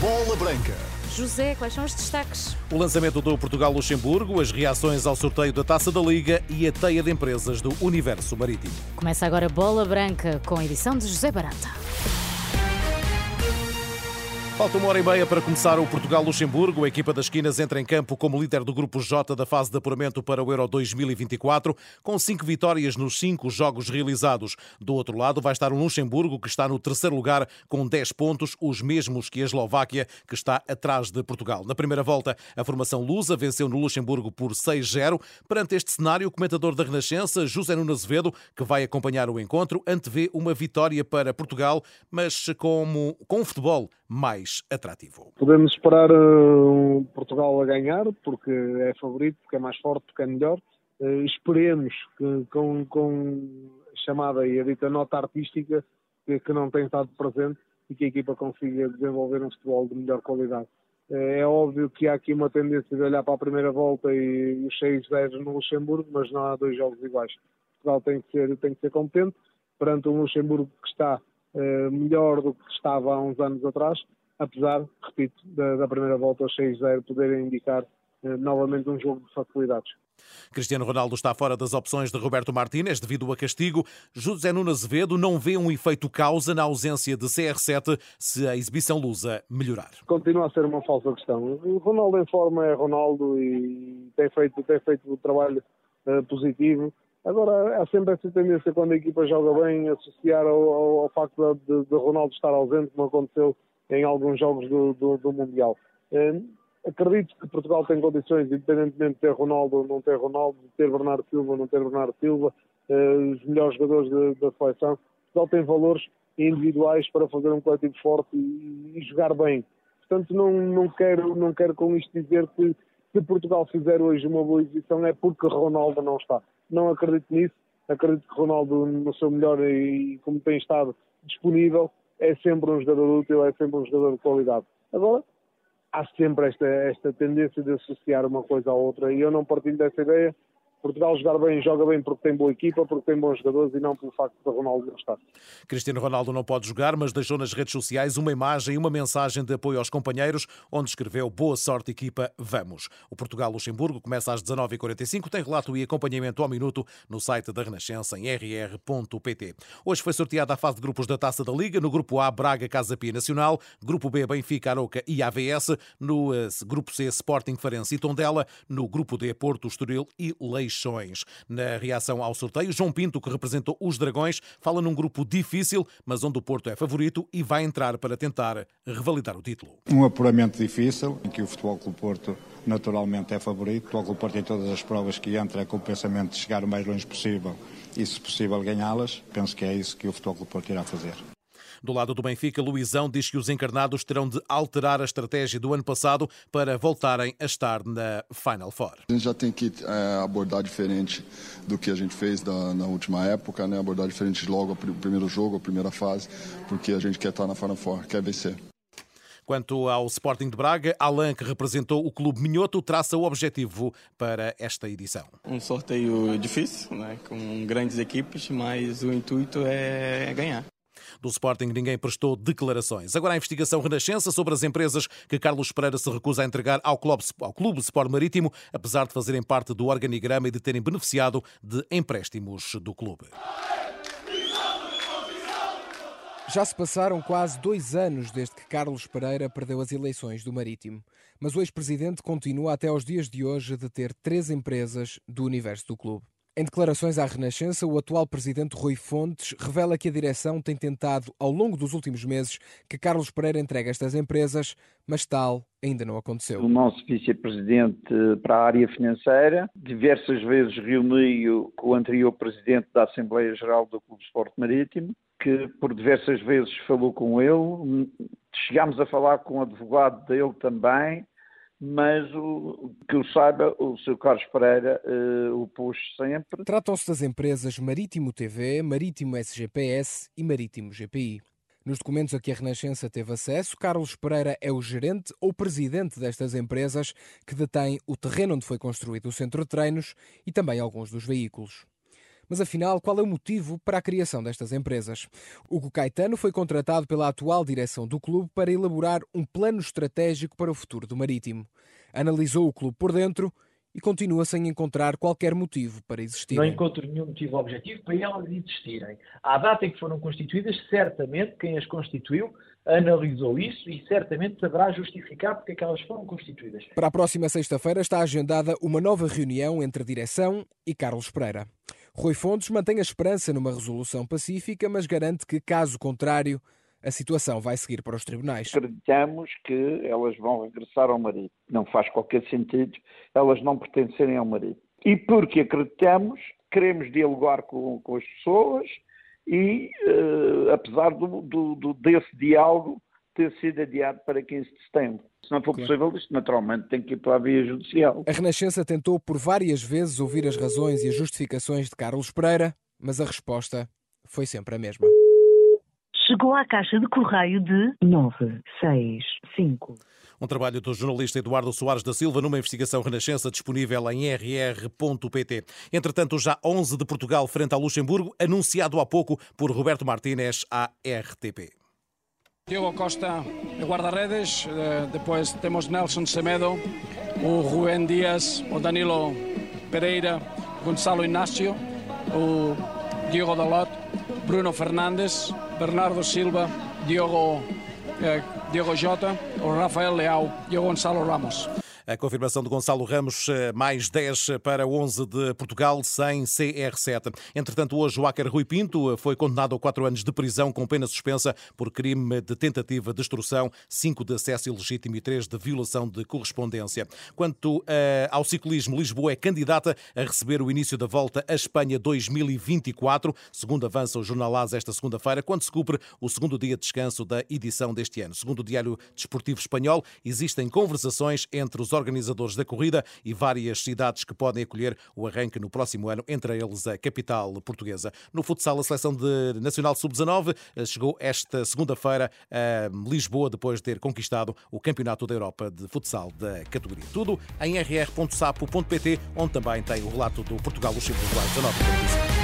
Bola Branca. José, quais são os destaques? O lançamento do Portugal-Luxemburgo, as reações ao sorteio da Taça da Liga e a teia de empresas do Universo Marítimo. Começa agora Bola Branca com a edição de José Barata. Falta uma hora e meia para começar o Portugal-Luxemburgo. A equipa das esquinas entra em campo como líder do grupo J da fase de apuramento para o Euro 2024, com cinco vitórias nos cinco jogos realizados. Do outro lado vai estar o Luxemburgo, que está no terceiro lugar com 10 pontos, os mesmos que a Eslováquia, que está atrás de Portugal. Na primeira volta, a formação lusa venceu no Luxemburgo por 6-0. Perante este cenário, o comentador da Renascença, José Nuno Azevedo, que vai acompanhar o encontro, antevê uma vitória para Portugal, mas como, com futebol mais atrativo. Podemos esperar uh, Portugal a ganhar, porque é favorito, porque é mais forte, porque é melhor. Uh, esperemos que com, com a chamada e a dita nota artística que, que, não tem estado presente e que a equipa consiga desenvolver um futebol de melhor qualidade. Uh, é óbvio que há aqui uma tendência de olhar para a primeira volta e, os 6-0 no Luxemburgo, mas não há dois jogos iguais. Portugal tem que ser, tem que ser competente perante um Luxemburgo que está melhor do que estava há uns anos atrás apesar, repito, da, da primeira volta aos 6-0 poderem indicar eh, novamente um jogo de facilidades. Cristiano Ronaldo está fora das opções de Roberto Martínez devido a castigo. José Nuno Azevedo não vê um efeito causa na ausência de CR7 se a exibição lusa melhorar. Continua a ser uma falsa questão. O Ronaldo em forma é Ronaldo e tem feito, tem feito um trabalho uh, positivo. Agora, há sempre essa tendência quando a equipa joga bem associar ao, ao, ao facto de, de Ronaldo estar ausente, como aconteceu em alguns jogos do, do, do Mundial. Eh, acredito que Portugal tem condições, independentemente de ter Ronaldo ou não ter Ronaldo, de ter Bernardo Silva ou não ter Bernardo Silva, eh, os melhores jogadores da seleção. Portugal tem valores individuais para fazer um coletivo forte e, e jogar bem. Portanto, não, não, quero, não quero com isto dizer que se Portugal fizer hoje uma boa exibição é porque Ronaldo não está. Não acredito nisso. Acredito que Ronaldo, no seu melhor e como tem estado disponível, é sempre um jogador útil, é sempre um jogador de qualidade. Agora, há sempre esta, esta tendência de associar uma coisa à outra e eu não partilho dessa ideia. Portugal jogar bem, joga bem porque tem boa equipa, porque tem bons jogadores e não pelo facto de Ronaldo não estar. Cristiano Ronaldo não pode jogar, mas deixou nas redes sociais uma imagem e uma mensagem de apoio aos companheiros, onde escreveu Boa sorte, equipa, vamos. O Portugal-Luxemburgo começa às 19h45, tem relato e acompanhamento ao minuto no site da Renascença em rr.pt. Hoje foi sorteada a fase de grupos da Taça da Liga, no grupo A, Braga, Casa Pia Nacional, grupo B, Benfica, Aroca e AVS, no eh, grupo C, Sporting, Farense e Tondela, no grupo D, Porto, Estoril e Leixões. Na reação ao sorteio, João Pinto, que representou os Dragões, fala num grupo difícil, mas onde o Porto é favorito e vai entrar para tentar revalidar o título. Um apuramento difícil, em que o Futebol Clube Porto naturalmente é favorito. O Futebol Clube Porto tem todas as provas que entra com o pensamento de chegar o mais longe possível e, se possível, ganhá-las. Penso que é isso que o Futebol Clube Porto irá fazer. Do lado do Benfica, Luizão diz que os encarnados terão de alterar a estratégia do ano passado para voltarem a estar na Final Four. A gente já tem que é, abordar diferente do que a gente fez da, na última época, né? abordar diferente logo o primeiro jogo, a primeira fase, porque a gente quer estar na Final Four, quer vencer. Quanto ao Sporting de Braga, Alain, que representou o clube minhoto, traça o objetivo para esta edição. Um sorteio difícil, né? com grandes equipes, mas o intuito é ganhar. Do Sporting ninguém prestou declarações. Agora a investigação renascença sobre as empresas que Carlos Pereira se recusa a entregar ao Clube, ao Clube Sport Marítimo, apesar de fazerem parte do organigrama e de terem beneficiado de empréstimos do clube. Já se passaram quase dois anos desde que Carlos Pereira perdeu as eleições do Marítimo. Mas o ex-presidente continua até aos dias de hoje a deter três empresas do universo do clube. Em declarações à Renascença, o atual presidente Rui Fontes revela que a direção tem tentado, ao longo dos últimos meses, que Carlos Pereira entregue estas empresas, mas tal ainda não aconteceu. O nosso vice-presidente para a área financeira diversas vezes reuniu com o anterior presidente da Assembleia Geral do Clube Esporte Marítimo, que por diversas vezes falou com ele. Chegámos a falar com o advogado dele também mas o, que eu saiba, o Sr. Carlos Pereira uh, o pôs sempre. Tratam-se das empresas Marítimo TV, Marítimo SGPS e Marítimo GPI. Nos documentos a que a Renascença teve acesso, Carlos Pereira é o gerente ou presidente destas empresas que detém o terreno onde foi construído o centro de treinos e também alguns dos veículos. Mas afinal, qual é o motivo para a criação destas empresas? Hugo Caetano foi contratado pela atual direção do clube para elaborar um plano estratégico para o futuro do Marítimo. Analisou o clube por dentro e continua sem encontrar qualquer motivo para existir. Não encontro nenhum motivo objetivo para elas existirem. À data em que foram constituídas, certamente quem as constituiu analisou isso e certamente saberá justificar porque é que elas foram constituídas. Para a próxima sexta-feira está agendada uma nova reunião entre a direção e Carlos Pereira. Rui Fontes mantém a esperança numa resolução pacífica, mas garante que, caso contrário, a situação vai seguir para os tribunais. Acreditamos que elas vão regressar ao marido. Não faz qualquer sentido elas não pertencerem ao marido. E porque acreditamos, queremos dialogar com, com as pessoas e, uh, apesar do, do, do, desse diálogo ter sido adiado para 15 de setembro. Se não for possível, isto naturalmente tem que ir para a via judicial. A Renascença tentou por várias vezes ouvir as razões e as justificações de Carlos Pereira, mas a resposta foi sempre a mesma. Chegou à caixa de correio de 965. Um trabalho do jornalista Eduardo Soares da Silva numa investigação renascença disponível em rr.pt. Entretanto, já 11 de Portugal frente ao Luxemburgo, anunciado há pouco por Roberto Martínez à RTP. Diego Costa de guardaredes, eh, temos Nelson Semedo, o Rubén Díaz, o Danilo Pereira, Gonzalo Ignacio, o Diego Dalot, Bruno Fernandes, Bernardo Silva, Diogo, eh, Diogo Jota, o Rafael Leao e o Gonzalo Ramos. A confirmação de Gonçalo Ramos, eh, mais 10 para 11 de Portugal, sem CR7. Entretanto, hoje o hacker Rui Pinto eh, foi condenado a 4 anos de prisão com pena suspensa por crime de tentativa de extorsão, 5 de acesso ilegítimo e 3 de violação de correspondência. Quanto uh, ao ciclismo, Lisboa é candidata a receber o início da volta à Espanha 2024, segundo avança o Jornal AS esta segunda-feira, quando se cumpre o segundo dia de descanso da edição deste ano. Segundo o Diário Desportivo Espanhol, existem conversações entre os organizadores da corrida e várias cidades que podem acolher o arranque no próximo ano, entre eles a capital portuguesa. No futsal, a seleção de Nacional Sub-19 eh, chegou esta segunda-feira a Lisboa depois de ter conquistado o Campeonato da Europa de Futsal da categoria. Tudo em rr.sapo.pt, onde também tem o relato do Portugal-Luxemburgo às 19h45.